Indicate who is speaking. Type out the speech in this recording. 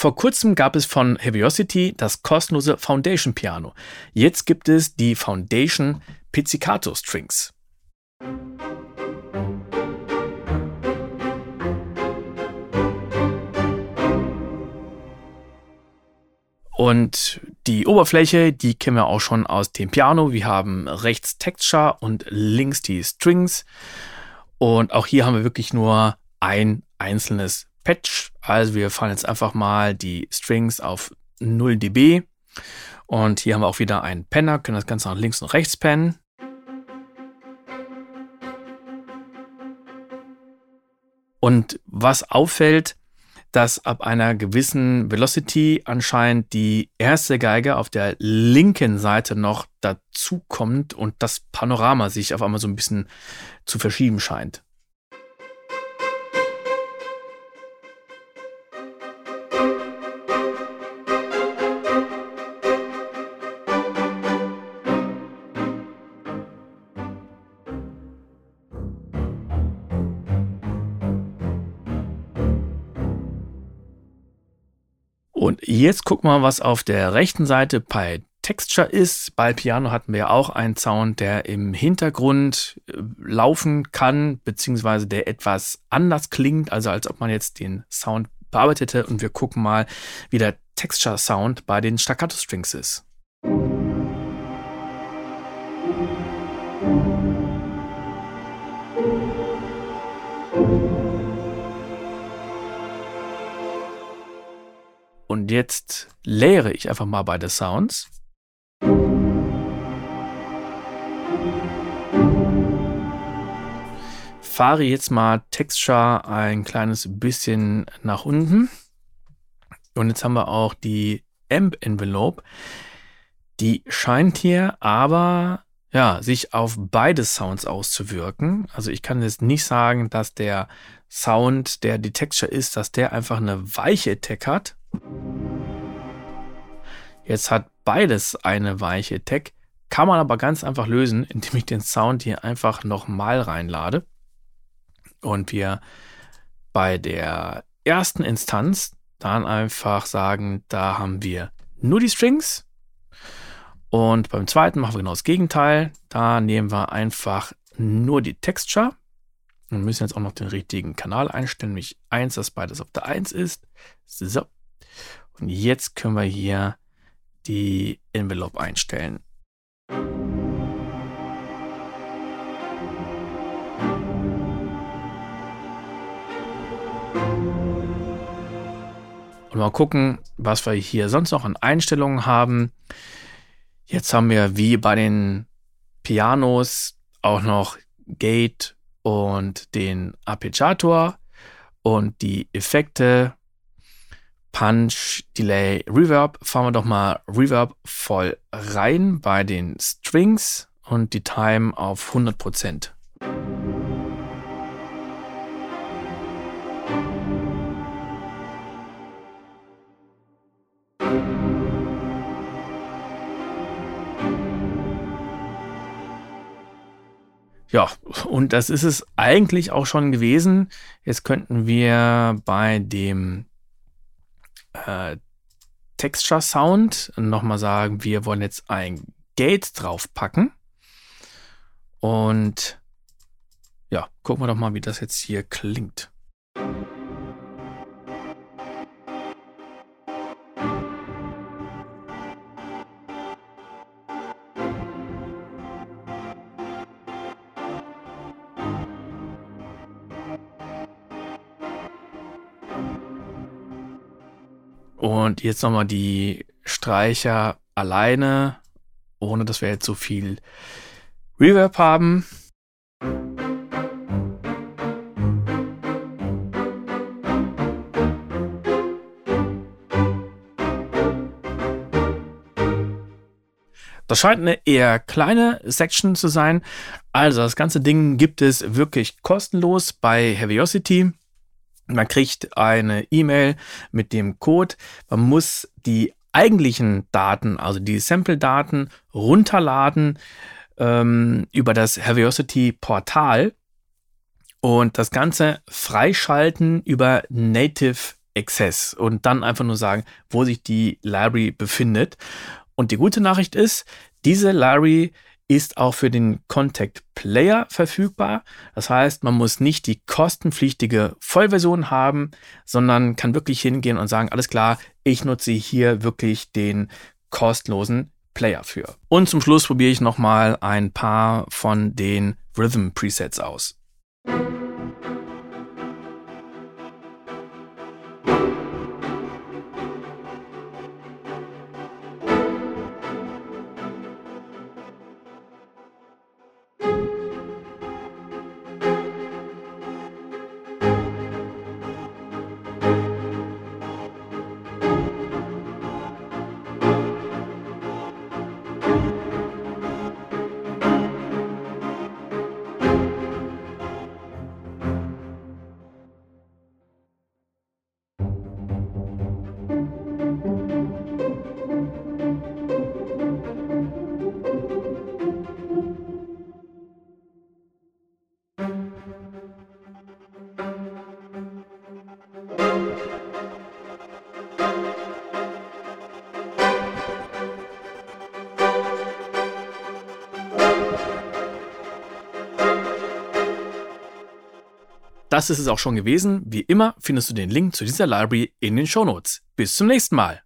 Speaker 1: Vor kurzem gab es von Heaviosity das kostenlose Foundation Piano. Jetzt gibt es die Foundation Pizzicato Strings. Und die Oberfläche, die kennen wir auch schon aus dem Piano. Wir haben rechts Texture und links die Strings. Und auch hier haben wir wirklich nur ein einzelnes Patch. Also wir fahren jetzt einfach mal die Strings auf 0 dB. Und hier haben wir auch wieder einen Penner, können das Ganze nach links und rechts pennen. Und was auffällt, dass ab einer gewissen Velocity anscheinend die erste Geige auf der linken Seite noch dazukommt und das Panorama sich auf einmal so ein bisschen zu verschieben scheint. Und jetzt guck mal, was auf der rechten Seite bei Texture ist. Bei Piano hatten wir auch einen Sound, der im Hintergrund äh, laufen kann, beziehungsweise der etwas anders klingt, also als ob man jetzt den Sound bearbeitete. Und wir gucken mal, wie der Texture Sound bei den Staccato Strings ist. Und jetzt leere ich einfach mal beide Sounds. Fahre jetzt mal Texture ein kleines bisschen nach unten. Und jetzt haben wir auch die Amp Envelope. Die scheint hier aber ja, sich auf beide Sounds auszuwirken. Also ich kann jetzt nicht sagen, dass der Sound, der die Texture ist, dass der einfach eine weiche Attack hat, Jetzt hat beides eine weiche Tech, kann man aber ganz einfach lösen, indem ich den Sound hier einfach nochmal reinlade und wir bei der ersten Instanz dann einfach sagen, da haben wir nur die Strings und beim zweiten machen wir genau das Gegenteil. Da nehmen wir einfach nur die Texture und müssen jetzt auch noch den richtigen Kanal einstellen, nämlich 1, dass beides auf der 1 ist. So. Und jetzt können wir hier die Envelope einstellen. Und mal gucken, was wir hier sonst noch an Einstellungen haben. Jetzt haben wir wie bei den Pianos auch noch Gate und den Arpeggiator und die Effekte Punch, Delay, Reverb. Fahren wir doch mal Reverb voll rein bei den Strings und die Time auf 100%. Ja, und das ist es eigentlich auch schon gewesen. Jetzt könnten wir bei dem äh, Texture Sound nochmal sagen, wir wollen jetzt ein Gate draufpacken. Und ja, gucken wir doch mal, wie das jetzt hier klingt. Und jetzt nochmal die Streicher alleine, ohne dass wir jetzt so viel Reverb haben. Das scheint eine eher kleine Section zu sein. Also das ganze Ding gibt es wirklich kostenlos bei Heaviosity. Man kriegt eine E-Mail mit dem Code. Man muss die eigentlichen Daten, also die Sample-Daten, runterladen ähm, über das Heaviosity-Portal und das Ganze freischalten über Native Access und dann einfach nur sagen, wo sich die Library befindet. Und die gute Nachricht ist, diese Library ist auch für den Contact Player verfügbar. Das heißt, man muss nicht die kostenpflichtige Vollversion haben, sondern kann wirklich hingehen und sagen, alles klar, ich nutze hier wirklich den kostenlosen Player für. Und zum Schluss probiere ich nochmal ein paar von den Rhythm Presets aus. Das ist es auch schon gewesen. Wie immer findest du den Link zu dieser Library in den Shownotes. Bis zum nächsten Mal.